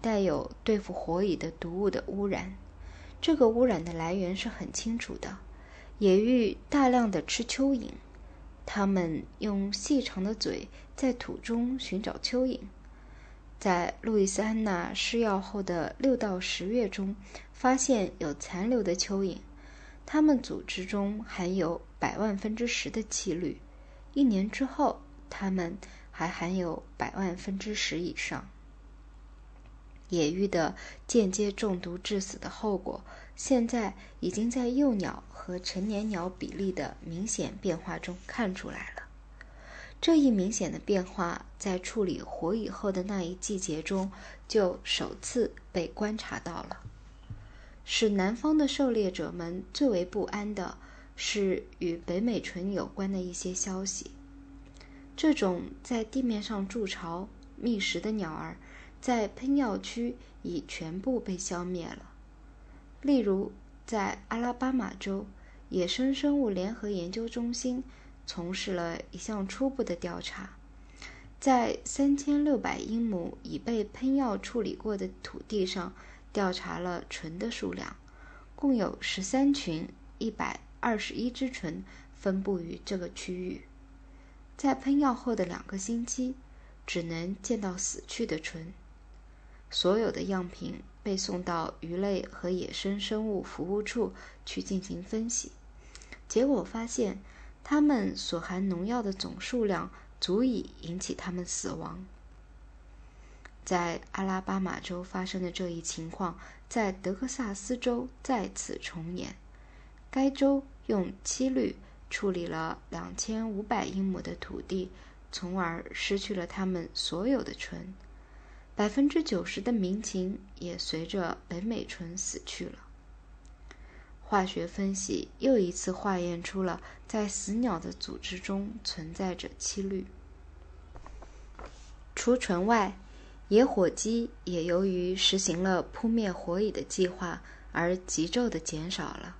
带有对付火蚁的毒物的污染。这个污染的来源是很清楚的：野芋大量的吃蚯蚓，它们用细长的嘴在土中寻找蚯蚓。在路易斯安那施药后的六到十月中，发现有残留的蚯蚓，它们组织中含有百万分之十的气氯。一年之后，它们还含有百万分之十以上。野鹬的间接中毒致死的后果，现在已经在幼鸟和成年鸟比例的明显变化中看出来了。这一明显的变化，在处理火蚁后的那一季节中就首次被观察到了。使南方的狩猎者们最为不安的是与北美纯有关的一些消息。这种在地面上筑巢觅食的鸟儿，在喷药区已全部被消灭了。例如，在阿拉巴马州野生生物联合研究中心。从事了一项初步的调查，在三千六百英亩已被喷药处理过的土地上调查了纯的数量，共有十三群一百二十一只纯分布于这个区域。在喷药后的两个星期，只能见到死去的纯。所有的样品被送到鱼类和野生生物服务处去进行分析，结果发现。它们所含农药的总数量足以引起它们死亡。在阿拉巴马州发生的这一情况，在德克萨斯州再次重演。该州用七氯处理了两千五百英亩的土地，从而失去了它们所有的醇。百分之九十的民情也随着北美醇死去了。化学分析又一次化验出了在死鸟的组织中存在着七氯。除醇外，野火鸡也由于实行了扑灭火蚁的计划而急骤地减少了。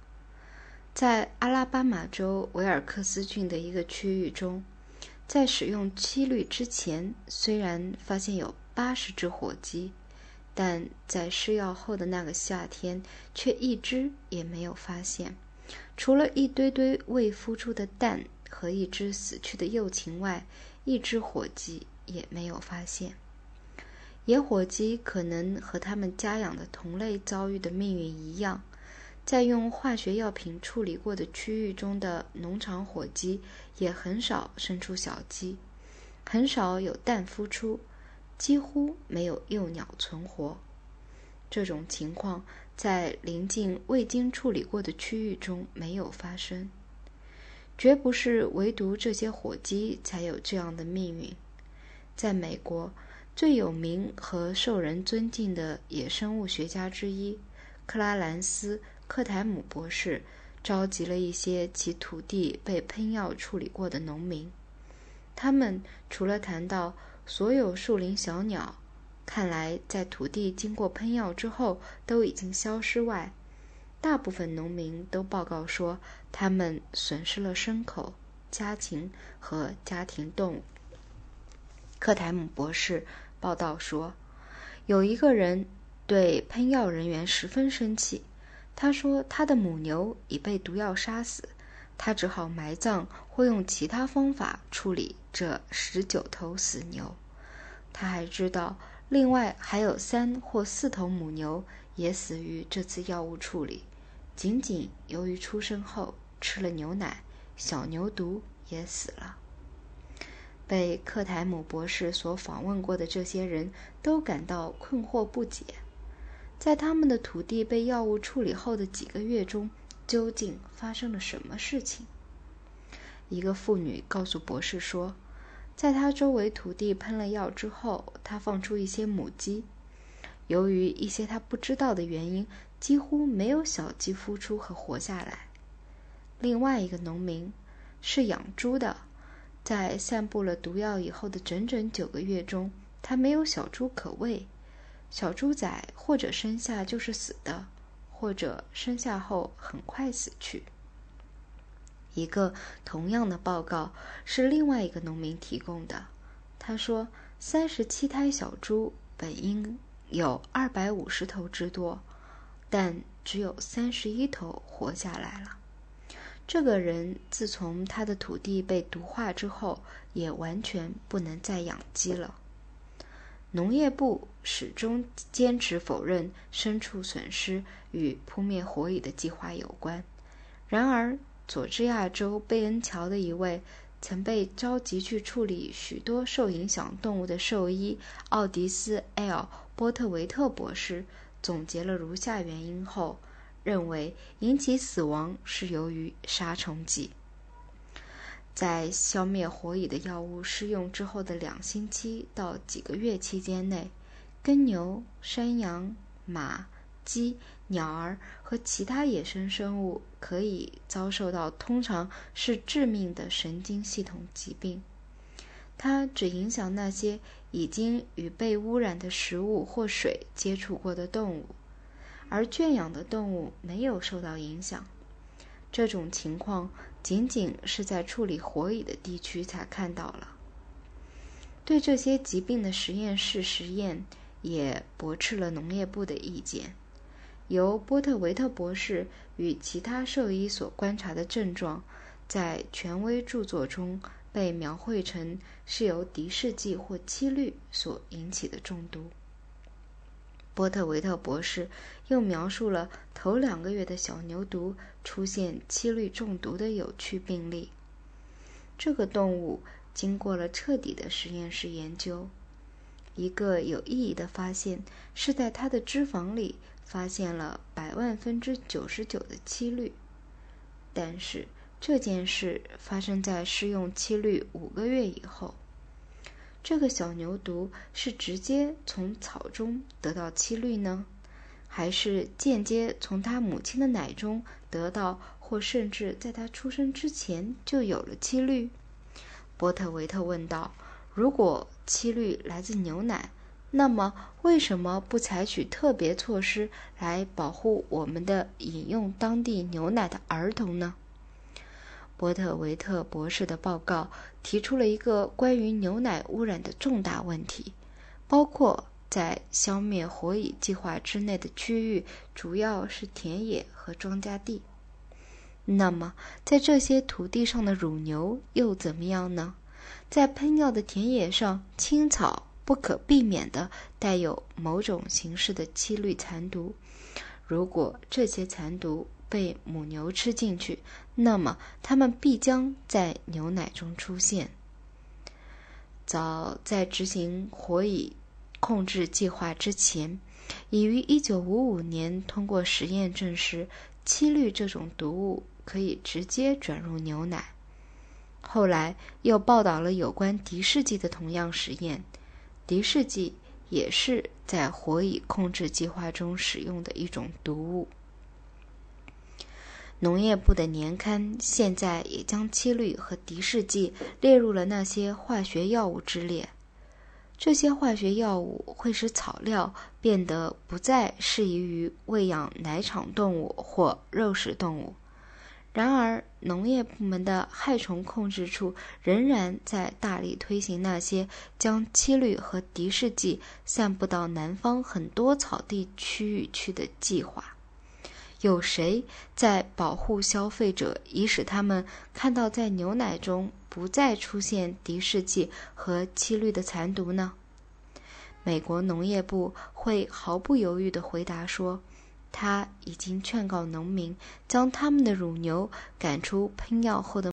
在阿拉巴马州维尔克斯郡的一个区域中，在使用七氯之前，虽然发现有八十只火鸡。但在施药后的那个夏天，却一只也没有发现。除了一堆堆未孵出的蛋和一只死去的幼禽外，一只火鸡也没有发现。野火鸡可能和它们家养的同类遭遇的命运一样，在用化学药品处理过的区域中的农场火鸡也很少生出小鸡，很少有蛋孵出。几乎没有幼鸟存活。这种情况在临近未经处理过的区域中没有发生。绝不是唯独这些火鸡才有这样的命运。在美国，最有名和受人尊敬的野生物学家之一克拉兰斯·克台姆博士，召集了一些其土地被喷药处理过的农民。他们除了谈到。所有树林小鸟，看来在土地经过喷药之后都已经消失。外，大部分农民都报告说，他们损失了牲口、家禽和家庭动物。克台姆博士报道说，有一个人对喷药人员十分生气。他说，他的母牛已被毒药杀死。他只好埋葬或用其他方法处理这十九头死牛。他还知道，另外还有三或四头母牛也死于这次药物处理，仅仅由于出生后吃了牛奶，小牛犊也死了。被克台姆博士所访问过的这些人都感到困惑不解，在他们的土地被药物处理后的几个月中。究竟发生了什么事情？一个妇女告诉博士说，在她周围土地喷了药之后，她放出一些母鸡。由于一些她不知道的原因，几乎没有小鸡孵出和活下来。另外一个农民是养猪的，在散布了毒药以后的整整九个月中，他没有小猪可喂。小猪仔或者生下就是死的。或者生下后很快死去。一个同样的报告是另外一个农民提供的。他说，三十七胎小猪本应有二百五十头之多，但只有三十一头活下来了。这个人自从他的土地被毒化之后，也完全不能再养鸡了。农业部始终坚持否认牲畜损失与扑灭火蚁的计划有关。然而，佐治亚州贝恩桥的一位曾被召集去处理许多受影响动物的兽医奥迪斯 ·L· 波特维特博士总结了如下原因后，认为引起死亡是由于杀虫剂。在消灭火蚁的药物施用之后的两星期到几个月期间内，耕牛、山羊、马、鸡、鸟儿和其他野生生物可以遭受到通常是致命的神经系统疾病。它只影响那些已经与被污染的食物或水接触过的动物，而圈养的动物没有受到影响。这种情况。仅仅是在处理火蚁的地区才看到了。对这些疾病的实验室实验也驳斥了农业部的意见。由波特维特博士与其他兽医所观察的症状，在权威著作中被描绘成是由敌视剂或七氯所引起的中毒。波特维特博士又描述了头两个月的小牛犊出现七氯中毒的有趣病例。这个动物经过了彻底的实验室研究。一个有意义的发现是在它的脂肪里发现了百万分之九十九的七氯。但是这件事发生在试用七氯五个月以后。这个小牛犊是直接从草中得到七氯呢，还是间接从它母亲的奶中得到，或甚至在它出生之前就有了七氯？波特维特问道。如果七氯来自牛奶，那么为什么不采取特别措施来保护我们的饮用当地牛奶的儿童呢？波特维特博士的报告提出了一个关于牛奶污染的重大问题，包括在消灭火蚁计划之内的区域主要是田野和庄稼地。那么，在这些土地上的乳牛又怎么样呢？在喷药的田野上，青草不可避免地带有某种形式的七氯残毒。如果这些残毒，被母牛吃进去，那么它们必将在牛奶中出现。早在执行火蚁控制计划之前，已于1955年通过实验证实，七氯这种毒物可以直接转入牛奶。后来又报道了有关敌视剂的同样实验，敌视剂也是在火蚁控制计划中使用的一种毒物。农业部的年刊现在也将七氯和敌视剂列入了那些化学药物之列。这些化学药物会使草料变得不再适宜于喂养奶场动物或肉食动物。然而，农业部门的害虫控制处仍然在大力推行那些将七氯和敌视剂散布到南方很多草地区域去的计划。有谁在保护消费者，以使他们看到在牛奶中不再出现敌视剂和七氯的残毒呢？美国农业部会毫不犹豫地回答说：“他已经劝告农民将他们的乳牛赶出喷药后的